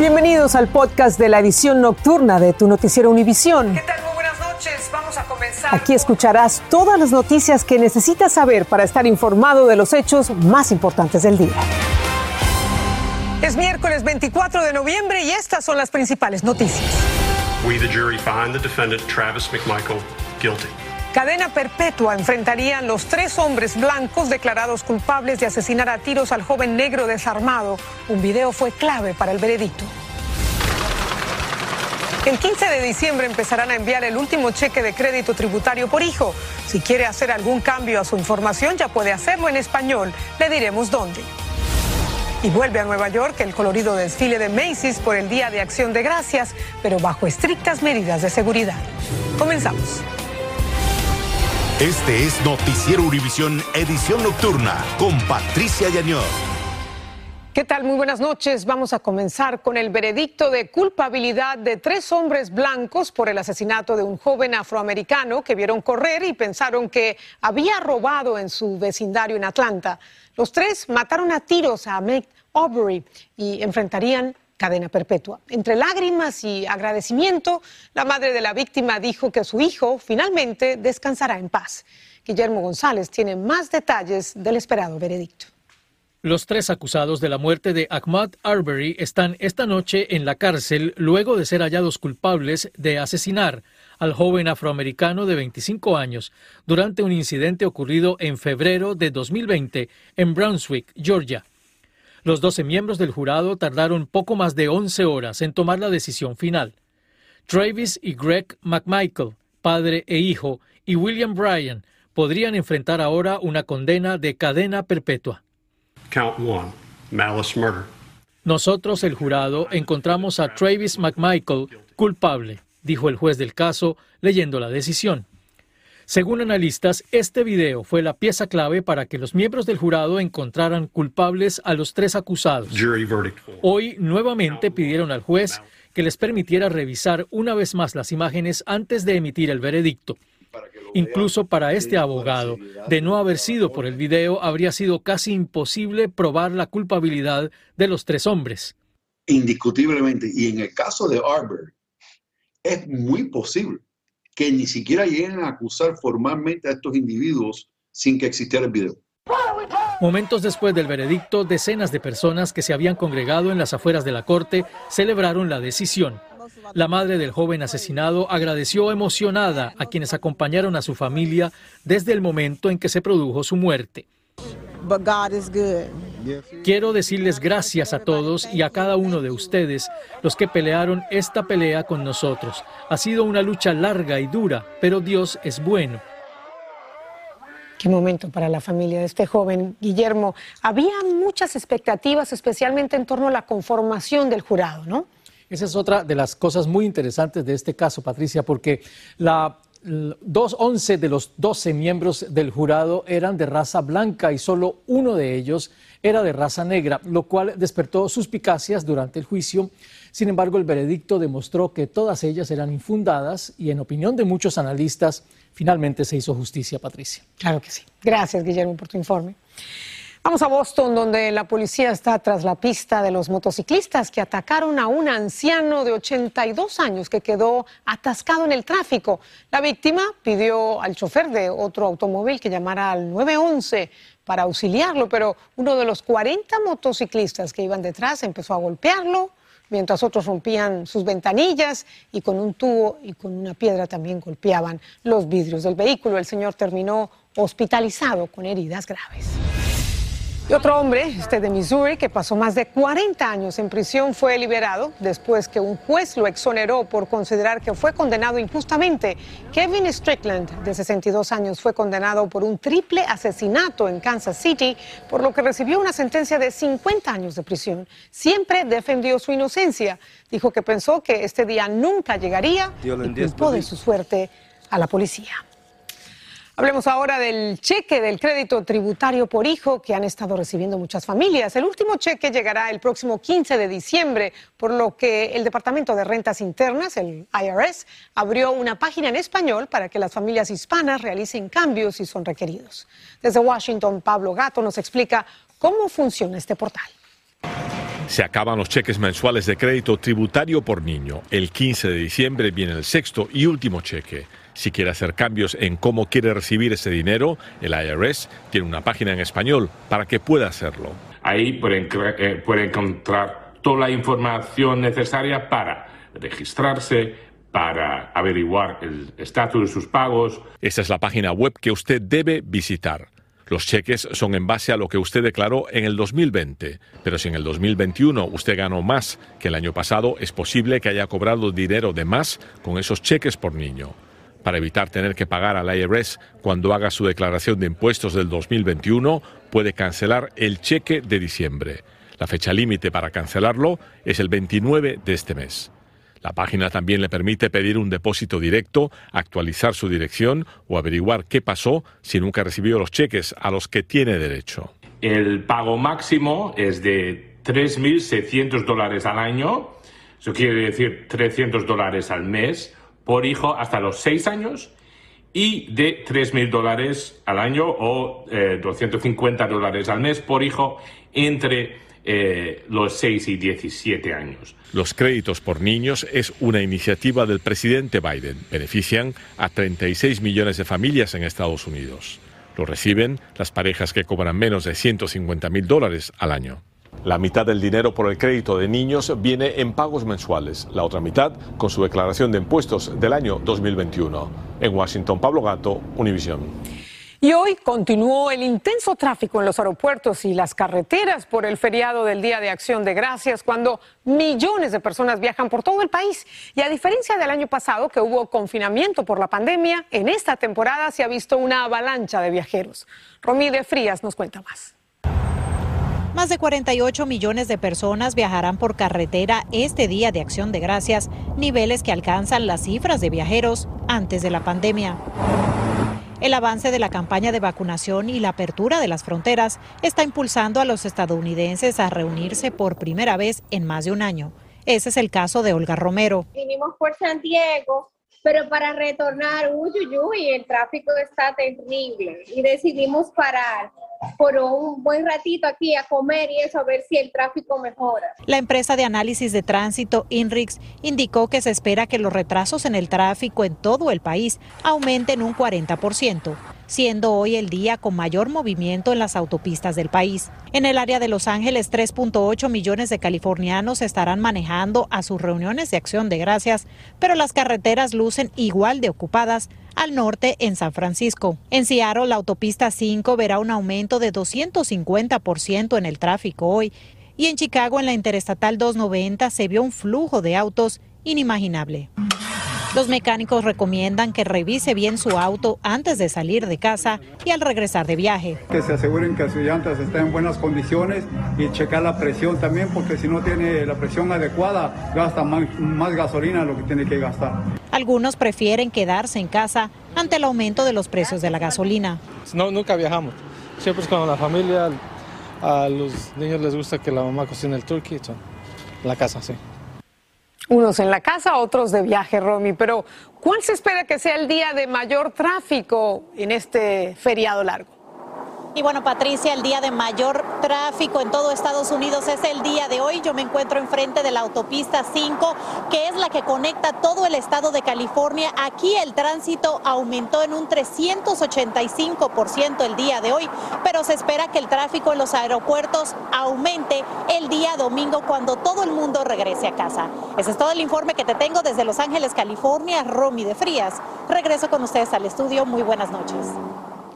Bienvenidos al podcast de la edición nocturna de tu noticiero Univisión. ¿Qué tal? Muy buenas noches. Vamos a comenzar. Aquí escucharás todas las noticias que necesitas saber para estar informado de los hechos más importantes del día. Es miércoles 24 de noviembre y estas son las principales noticias. We, the jury, find the defendant Travis McMichael guilty. Cadena perpetua enfrentarían los tres hombres blancos declarados culpables de asesinar a tiros al joven negro desarmado. Un video fue clave para el veredicto. El 15 de diciembre empezarán a enviar el último cheque de crédito tributario por hijo. Si quiere hacer algún cambio a su información, ya puede hacerlo en español. Le diremos dónde. Y vuelve a Nueva York el colorido desfile de Macy's por el Día de Acción de Gracias, pero bajo estrictas medidas de seguridad. Comenzamos. Este es Noticiero Univisión Edición Nocturna con Patricia Yañor. ¿Qué tal? Muy buenas noches. Vamos a comenzar con el veredicto de culpabilidad de tres hombres blancos por el asesinato de un joven afroamericano que vieron correr y pensaron que había robado en su vecindario en Atlanta. Los tres mataron a tiros a Meg Aubrey y enfrentarían cadena perpetua. Entre lágrimas y agradecimiento, la madre de la víctima dijo que su hijo finalmente descansará en paz. Guillermo González tiene más detalles del esperado veredicto. Los tres acusados de la muerte de Ahmad Arbery están esta noche en la cárcel luego de ser hallados culpables de asesinar al joven afroamericano de 25 años durante un incidente ocurrido en febrero de 2020 en Brunswick, Georgia. Los 12 miembros del jurado tardaron poco más de 11 horas en tomar la decisión final. Travis y Greg McMichael, padre e hijo, y William Bryan podrían enfrentar ahora una condena de cadena perpetua. Count one, malice murder. Nosotros, el jurado, encontramos a Travis McMichael culpable, dijo el juez del caso leyendo la decisión. Según analistas, este video fue la pieza clave para que los miembros del jurado encontraran culpables a los tres acusados. Hoy nuevamente pidieron al juez que les permitiera revisar una vez más las imágenes antes de emitir el veredicto. Incluso para este abogado, de no haber sido por el video, habría sido casi imposible probar la culpabilidad de los tres hombres. Indiscutiblemente, y en el caso de Arbor, es muy posible que ni siquiera lleguen a acusar formalmente a estos individuos sin que existiera el video. Momentos después del veredicto, decenas de personas que se habían congregado en las afueras de la corte celebraron la decisión. La madre del joven asesinado agradeció emocionada a quienes acompañaron a su familia desde el momento en que se produjo su muerte. Quiero decirles gracias a todos y a cada uno de ustedes, los que pelearon esta pelea con nosotros. Ha sido una lucha larga y dura, pero Dios es bueno. Qué momento para la familia de este joven Guillermo. Había muchas expectativas, especialmente en torno a la conformación del jurado, ¿no? Esa es otra de las cosas muy interesantes de este caso, Patricia, porque la dos, 11 de los 12 miembros del jurado eran de raza blanca y solo uno de ellos era de raza negra, lo cual despertó suspicacias durante el juicio. Sin embargo, el veredicto demostró que todas ellas eran infundadas y, en opinión de muchos analistas, finalmente se hizo justicia, Patricia. Claro que sí. Gracias, Guillermo, por tu informe. Vamos a Boston, donde la policía está tras la pista de los motociclistas que atacaron a un anciano de 82 años que quedó atascado en el tráfico. La víctima pidió al chofer de otro automóvil que llamara al 911 para auxiliarlo, pero uno de los 40 motociclistas que iban detrás empezó a golpearlo, mientras otros rompían sus ventanillas y con un tubo y con una piedra también golpeaban los vidrios del vehículo. El señor terminó hospitalizado con heridas graves. Y otro hombre, este de Missouri, que pasó más de 40 años en prisión, fue liberado después que un juez lo exoneró por considerar que fue condenado injustamente. Kevin Strickland, de 62 años, fue condenado por un triple asesinato en Kansas City, por lo que recibió una sentencia de 50 años de prisión. Siempre defendió su inocencia. Dijo que pensó que este día nunca llegaría y culpó de su suerte a la policía. Hablemos ahora del cheque del crédito tributario por hijo que han estado recibiendo muchas familias. El último cheque llegará el próximo 15 de diciembre, por lo que el Departamento de Rentas Internas, el IRS, abrió una página en español para que las familias hispanas realicen cambios si son requeridos. Desde Washington, Pablo Gato nos explica cómo funciona este portal. Se acaban los cheques mensuales de crédito tributario por niño. El 15 de diciembre viene el sexto y último cheque. Si quiere hacer cambios en cómo quiere recibir ese dinero, el IRS tiene una página en español para que pueda hacerlo. Ahí puede, eh, puede encontrar toda la información necesaria para registrarse, para averiguar el estatus de sus pagos. Esa es la página web que usted debe visitar. Los cheques son en base a lo que usted declaró en el 2020, pero si en el 2021 usted ganó más que el año pasado, es posible que haya cobrado dinero de más con esos cheques por niño. Para evitar tener que pagar al IRS cuando haga su declaración de impuestos del 2021, puede cancelar el cheque de diciembre. La fecha límite para cancelarlo es el 29 de este mes. La página también le permite pedir un depósito directo, actualizar su dirección o averiguar qué pasó si nunca recibió los cheques a los que tiene derecho. El pago máximo es de 3.600 dólares al año, eso quiere decir 300 dólares al mes por hijo hasta los 6 años y de 3.000 dólares al año o 250 eh, dólares al mes por hijo entre eh, los 6 y 17 años. Los créditos por niños es una iniciativa del presidente Biden. Benefician a 36 millones de familias en Estados Unidos. Lo reciben las parejas que cobran menos de 150 mil dólares al año. La mitad del dinero por el crédito de niños viene en pagos mensuales, la otra mitad con su declaración de impuestos del año 2021. En Washington, Pablo Gato, Univision. Y hoy continuó el intenso tráfico en los aeropuertos y las carreteras por el feriado del Día de Acción de Gracias, cuando millones de personas viajan por todo el país. Y a diferencia del año pasado, que hubo confinamiento por la pandemia, en esta temporada se ha visto una avalancha de viajeros. Romí de Frías nos cuenta más. Más de 48 millones de personas viajarán por carretera este día de acción de gracias, niveles que alcanzan las cifras de viajeros antes de la pandemia. El avance de la campaña de vacunación y la apertura de las fronteras está impulsando a los estadounidenses a reunirse por primera vez en más de un año. Ese es el caso de Olga Romero. Vinimos por San Diego, pero para retornar, uy, uy, uy, el tráfico está terrible y decidimos parar por un buen ratito aquí a comer y eso, a ver si el tráfico mejora. La empresa de análisis de tránsito INRIX indicó que se espera que los retrasos en el tráfico en todo el país aumenten un 40% siendo hoy el día con mayor movimiento en las autopistas del país. En el área de Los Ángeles, 3.8 millones de californianos estarán manejando a sus reuniones de acción de gracias, pero las carreteras lucen igual de ocupadas al norte en San Francisco. En Seattle, la autopista 5 verá un aumento de 250% en el tráfico hoy y en Chicago, en la Interestatal 290, se vio un flujo de autos inimaginable. Los mecánicos recomiendan que revise bien su auto antes de salir de casa y al regresar de viaje. Que se aseguren que sus llantas estén en buenas condiciones y checar la presión también, porque si no tiene la presión adecuada, gasta más, más gasolina de lo que tiene que gastar. Algunos prefieren quedarse en casa ante el aumento de los precios de la gasolina. No, nunca viajamos. Siempre es con la familia. A los niños les gusta que la mamá cocine el turkey. La casa, sí. Unos en la casa, otros de viaje, Romy. Pero, ¿cuál se espera que sea el día de mayor tráfico en este feriado largo? Y bueno, Patricia, el día de mayor tráfico en todo Estados Unidos es el día de hoy. Yo me encuentro enfrente de la autopista 5, que es la que conecta todo el estado de California. Aquí el tránsito aumentó en un 385% el día de hoy, pero se espera que el tráfico en los aeropuertos aumente el día domingo cuando todo el mundo regrese a casa. Ese es todo el informe que te tengo desde Los Ángeles, California. Romy de Frías. Regreso con ustedes al estudio. Muy buenas noches.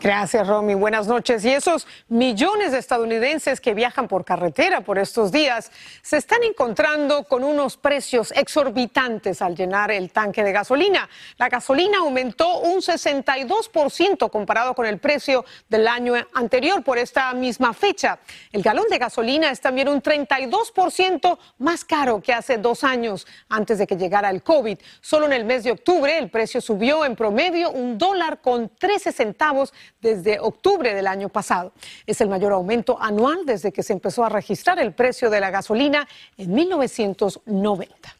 Gracias, Romy. Buenas noches. Y esos millones de estadounidenses que viajan por carretera por estos días se están encontrando con unos precios exorbitantes al llenar el tanque de gasolina. La gasolina aumentó un 62% comparado con el precio del año anterior por esta misma fecha. El galón de gasolina es también un 32% más caro que hace dos años antes de que llegara el COVID. Solo en el mes de octubre el precio subió en promedio un dólar con 13 centavos desde octubre del año pasado. Es el mayor aumento anual desde que se empezó a registrar el precio de la gasolina en 1990.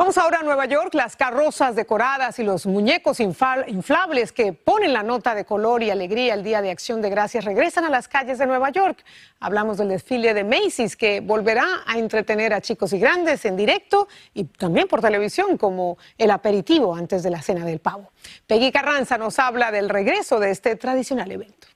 Vamos ahora a Nueva York. Las carrozas decoradas y los muñecos inflables que ponen la nota de color y alegría el Día de Acción de Gracias regresan a las calles de Nueva York. Hablamos del desfile de Macy's que volverá a entretener a chicos y grandes en directo y también por televisión como el aperitivo antes de la cena del pavo. Peggy Carranza nos habla del regreso de este tradicional evento.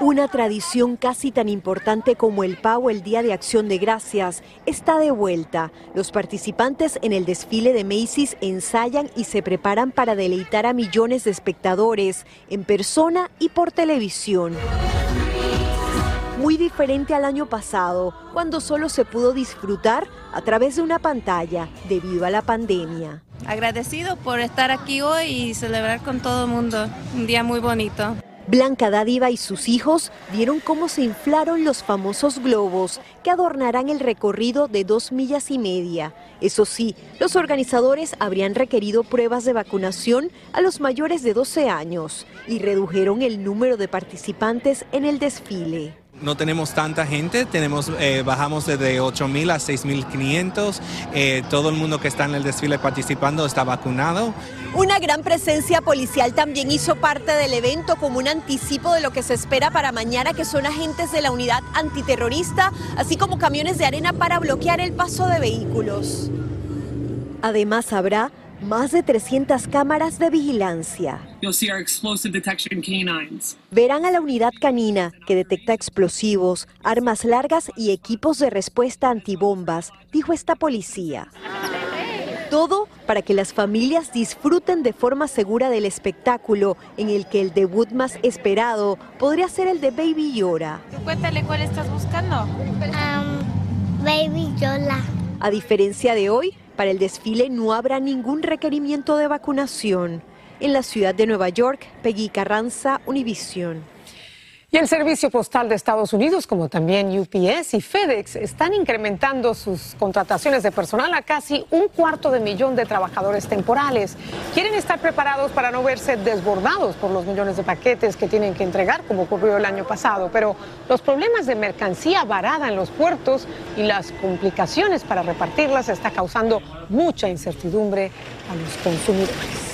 Una tradición casi tan importante como el pavo el Día de Acción de Gracias está de vuelta. Los participantes en el desfile de Macy's ensayan y se preparan para deleitar a millones de espectadores en persona y por televisión muy diferente al año pasado, cuando solo se pudo disfrutar a través de una pantalla debido a la pandemia. Agradecido por estar aquí hoy y celebrar con todo el mundo, un día muy bonito. Blanca Dádiva y sus hijos vieron cómo se inflaron los famosos globos que adornarán el recorrido de dos millas y media. Eso sí, los organizadores habrían requerido pruebas de vacunación a los mayores de 12 años y redujeron el número de participantes en el desfile. No tenemos tanta gente, tenemos, eh, bajamos desde 8.000 a 6.500. Eh, todo el mundo que está en el desfile participando está vacunado. Una gran presencia policial también hizo parte del evento como un anticipo de lo que se espera para mañana, que son agentes de la unidad antiterrorista, así como camiones de arena para bloquear el paso de vehículos. Además habrá más de 300 cámaras de vigilancia. Verán a la unidad canina que detecta explosivos, armas largas y equipos de respuesta antibombas, dijo esta policía. Todo para que las familias disfruten de forma segura del espectáculo en el que el debut más esperado podría ser el de Baby Yoda. Cuéntale cuál estás buscando. Um, Baby Yola. A diferencia de hoy, para el desfile no habrá ningún requerimiento de vacunación. En la ciudad de Nueva York, Peggy Carranza, Univision. Y el Servicio Postal de Estados Unidos, como también UPS y FedEx, están incrementando sus contrataciones de personal a casi un cuarto de millón de trabajadores temporales. Quieren estar preparados para no verse desbordados por los millones de paquetes que tienen que entregar, como ocurrió el año pasado. Pero los problemas de mercancía varada en los puertos y las complicaciones para repartirlas está causando mucha incertidumbre a los consumidores.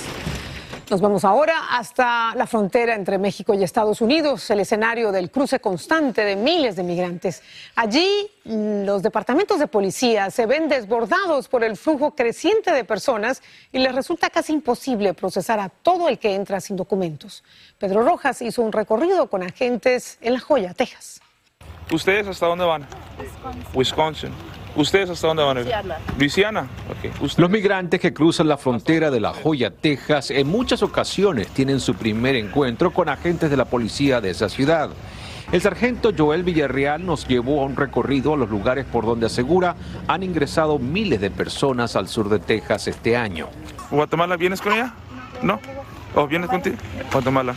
Nos vamos ahora hasta la frontera entre México y Estados Unidos, el escenario del cruce constante de miles de migrantes. Allí mm, los departamentos de policía se ven desbordados por el flujo creciente de personas y les resulta casi imposible procesar a todo el que entra sin documentos. Pedro Rojas hizo un recorrido con agentes en La Joya, Texas. ¿Ustedes hasta dónde van? Wisconsin. ¿Ustedes hasta dónde van a ir? Luisiana. Los migrantes que cruzan la frontera de La Joya, Texas, en muchas ocasiones tienen su primer encuentro con agentes de la policía de esa ciudad. El sargento Joel Villarreal nos llevó a un recorrido a los lugares por donde asegura han ingresado miles de personas al sur de Texas este año. ¿Guatemala vienes con ella? ¿No? ¿O vienes contigo? Guatemala.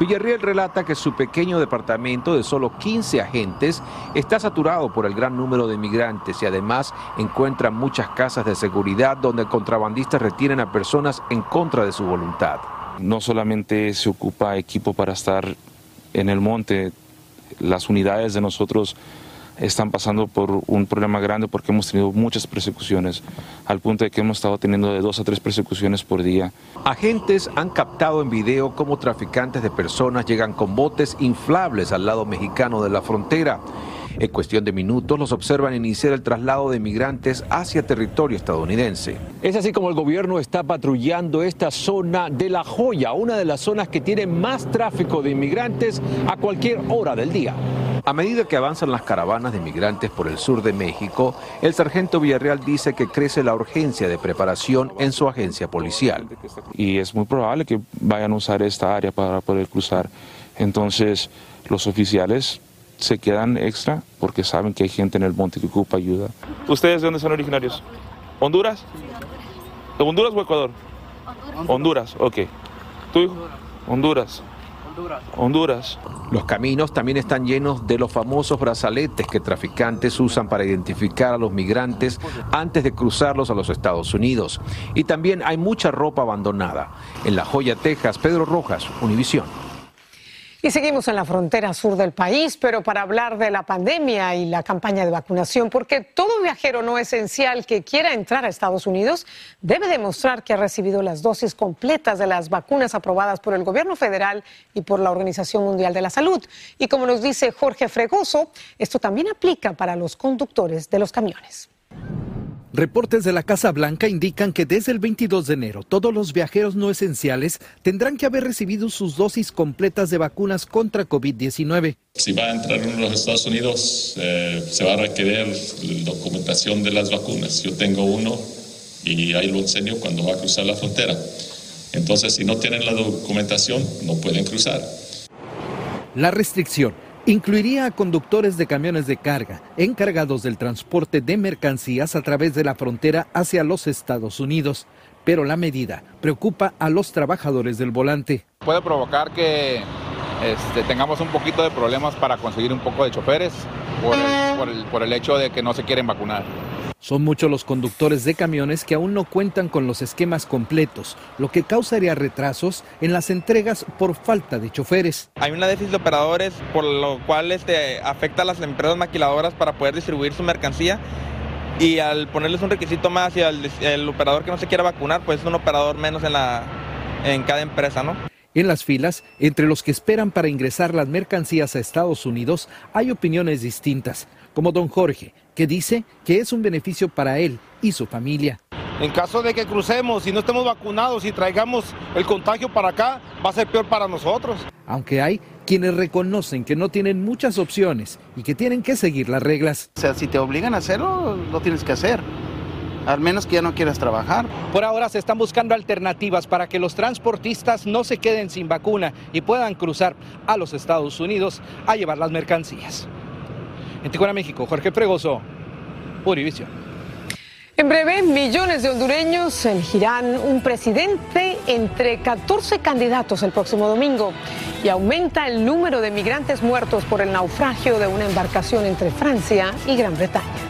Villarreal relata que su pequeño departamento de solo 15 agentes está saturado por el gran número de migrantes y además encuentra muchas casas de seguridad donde contrabandistas retienen a personas en contra de su voluntad. No solamente se ocupa equipo para estar en el monte, las unidades de nosotros están pasando por un problema grande porque hemos tenido muchas persecuciones, al punto de que hemos estado teniendo de dos a tres persecuciones por día. Agentes han captado en video cómo traficantes de personas llegan con botes inflables al lado mexicano de la frontera. En cuestión de minutos los observan iniciar el traslado de migrantes hacia territorio estadounidense. Es así como el gobierno está patrullando esta zona de La Joya, una de las zonas que tiene más tráfico de inmigrantes a cualquier hora del día. A medida que avanzan las caravanas de migrantes por el sur de México, el sargento Villarreal dice que crece la urgencia de preparación en su agencia policial. Y es muy probable que vayan a usar esta área para poder cruzar. Entonces, los oficiales se quedan extra porque saben que hay gente en el monte que ocupa ayuda. ¿Ustedes de dónde son originarios? ¿Honduras? ¿De Honduras o Ecuador? Honduras, ok. ¿Tu hijo? Honduras. Honduras. Los caminos también están llenos de los famosos brazaletes que traficantes usan para identificar a los migrantes antes de cruzarlos a los Estados Unidos. Y también hay mucha ropa abandonada. En La Joya, Texas, Pedro Rojas, Univisión. Y seguimos en la frontera sur del país, pero para hablar de la pandemia y la campaña de vacunación, porque todo viajero no esencial que quiera entrar a Estados Unidos debe demostrar que ha recibido las dosis completas de las vacunas aprobadas por el gobierno federal y por la Organización Mundial de la Salud. Y como nos dice Jorge Fregoso, esto también aplica para los conductores de los camiones. Reportes de la Casa Blanca indican que desde el 22 de enero todos los viajeros no esenciales tendrán que haber recibido sus dosis completas de vacunas contra COVID-19. Si va a entrar en los Estados Unidos, eh, se va a requerir documentación de las vacunas. Yo tengo uno y ahí lo enseño cuando va a cruzar la frontera. Entonces, si no tienen la documentación, no pueden cruzar. La restricción Incluiría a conductores de camiones de carga encargados del transporte de mercancías a través de la frontera hacia los Estados Unidos, pero la medida preocupa a los trabajadores del volante. Puede provocar que este, tengamos un poquito de problemas para conseguir un poco de choferes por el hecho de que no se quieren vacunar. Son muchos los conductores de camiones que aún no cuentan con los esquemas completos, lo que causaría retrasos en las entregas por falta de choferes. Hay una déficit de operadores, por lo cual este, afecta a las empresas maquiladoras para poder distribuir su mercancía. Y al ponerles un requisito más y al el operador que no se quiera vacunar, pues es un operador menos en, la, en cada empresa, ¿no? En las filas, entre los que esperan para ingresar las mercancías a Estados Unidos, hay opiniones distintas, como don Jorge, que dice que es un beneficio para él y su familia. En caso de que crucemos y no estemos vacunados y traigamos el contagio para acá, va a ser peor para nosotros. Aunque hay quienes reconocen que no tienen muchas opciones y que tienen que seguir las reglas. O sea, si te obligan a hacerlo, lo tienes que hacer. Al menos que ya no quieras trabajar. Por ahora se están buscando alternativas para que los transportistas no se queden sin vacuna y puedan cruzar a los Estados Unidos a llevar las mercancías. En Tijuana, México, Jorge Fregoso, Univisión. En breve, millones de hondureños elegirán un presidente entre 14 candidatos el próximo domingo y aumenta el número de migrantes muertos por el naufragio de una embarcación entre Francia y Gran Bretaña.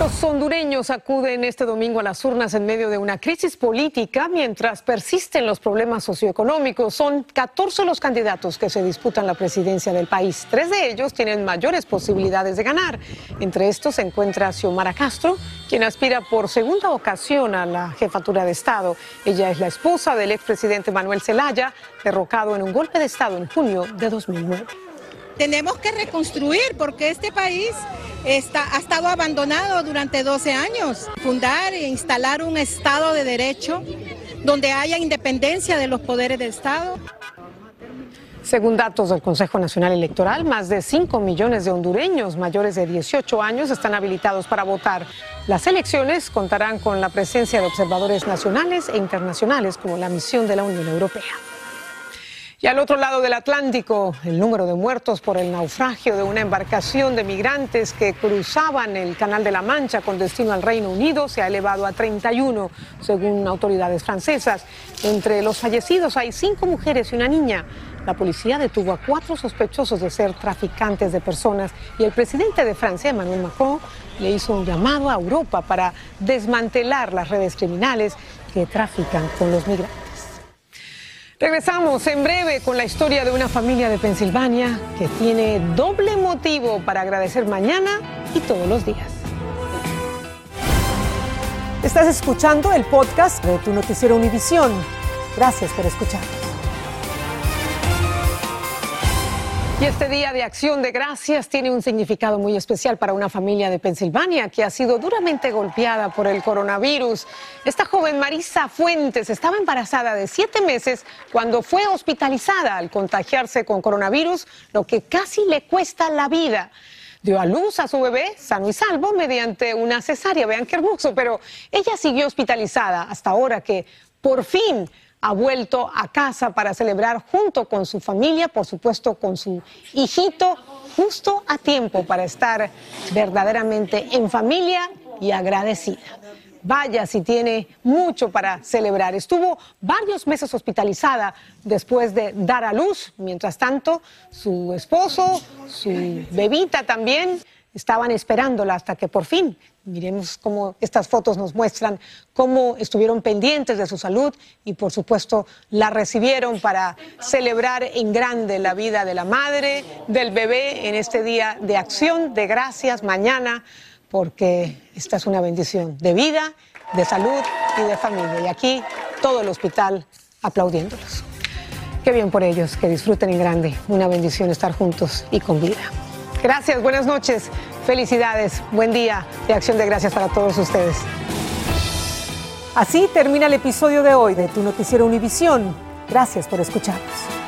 Los hondureños acuden este domingo a las urnas en medio de una crisis política mientras persisten los problemas socioeconómicos. Son 14 los candidatos que se disputan la presidencia del país. Tres de ellos tienen mayores posibilidades de ganar. Entre estos se encuentra Xiomara Castro, quien aspira por segunda ocasión a la jefatura de Estado. Ella es la esposa del expresidente Manuel Zelaya, derrocado en un golpe de Estado en junio de 2009. Tenemos que reconstruir porque este país está, ha estado abandonado durante 12 años. Fundar e instalar un Estado de Derecho donde haya independencia de los poderes del Estado. Según datos del Consejo Nacional Electoral, más de 5 millones de hondureños mayores de 18 años están habilitados para votar. Las elecciones contarán con la presencia de observadores nacionales e internacionales como la misión de la Unión Europea. Y al otro lado del Atlántico, el número de muertos por el naufragio de una embarcación de migrantes que cruzaban el Canal de la Mancha con destino al Reino Unido se ha elevado a 31, según autoridades francesas. Entre los fallecidos hay cinco mujeres y una niña. La policía detuvo a cuatro sospechosos de ser traficantes de personas y el presidente de Francia, Emmanuel Macron, le hizo un llamado a Europa para desmantelar las redes criminales que trafican con los migrantes. Regresamos en breve con la historia de una familia de Pensilvania que tiene doble motivo para agradecer mañana y todos los días. Estás escuchando el podcast de tu noticiero Univisión. Gracias por escuchar. Y este día de acción de gracias tiene un significado muy especial para una familia de Pensilvania que ha sido duramente golpeada por el coronavirus. Esta joven Marisa Fuentes estaba embarazada de siete meses cuando fue hospitalizada al contagiarse con coronavirus, lo que casi le cuesta la vida dio a luz a su bebé sano y salvo mediante una cesárea. Vean qué hermoso, pero ella siguió hospitalizada hasta ahora que por fin ha vuelto a casa para celebrar junto con su familia, por supuesto con su hijito, justo a tiempo para estar verdaderamente en familia y agradecida. Vaya si tiene mucho para celebrar. Estuvo varios meses hospitalizada después de dar a luz. Mientras tanto, su esposo, su bebita también, estaban esperándola hasta que por fin, miremos cómo estas fotos nos muestran cómo estuvieron pendientes de su salud y por supuesto la recibieron para celebrar en grande la vida de la madre, del bebé en este día de acción, de gracias mañana, porque esta es una bendición de vida, de salud y de familia. Y aquí todo el hospital aplaudiéndolos. Qué bien por ellos, que disfruten en grande. Una bendición estar juntos y con vida. Gracias, buenas noches, felicidades, buen día de acción de gracias para todos ustedes. Así termina el episodio de hoy de Tu Noticiero Univisión. Gracias por escucharnos.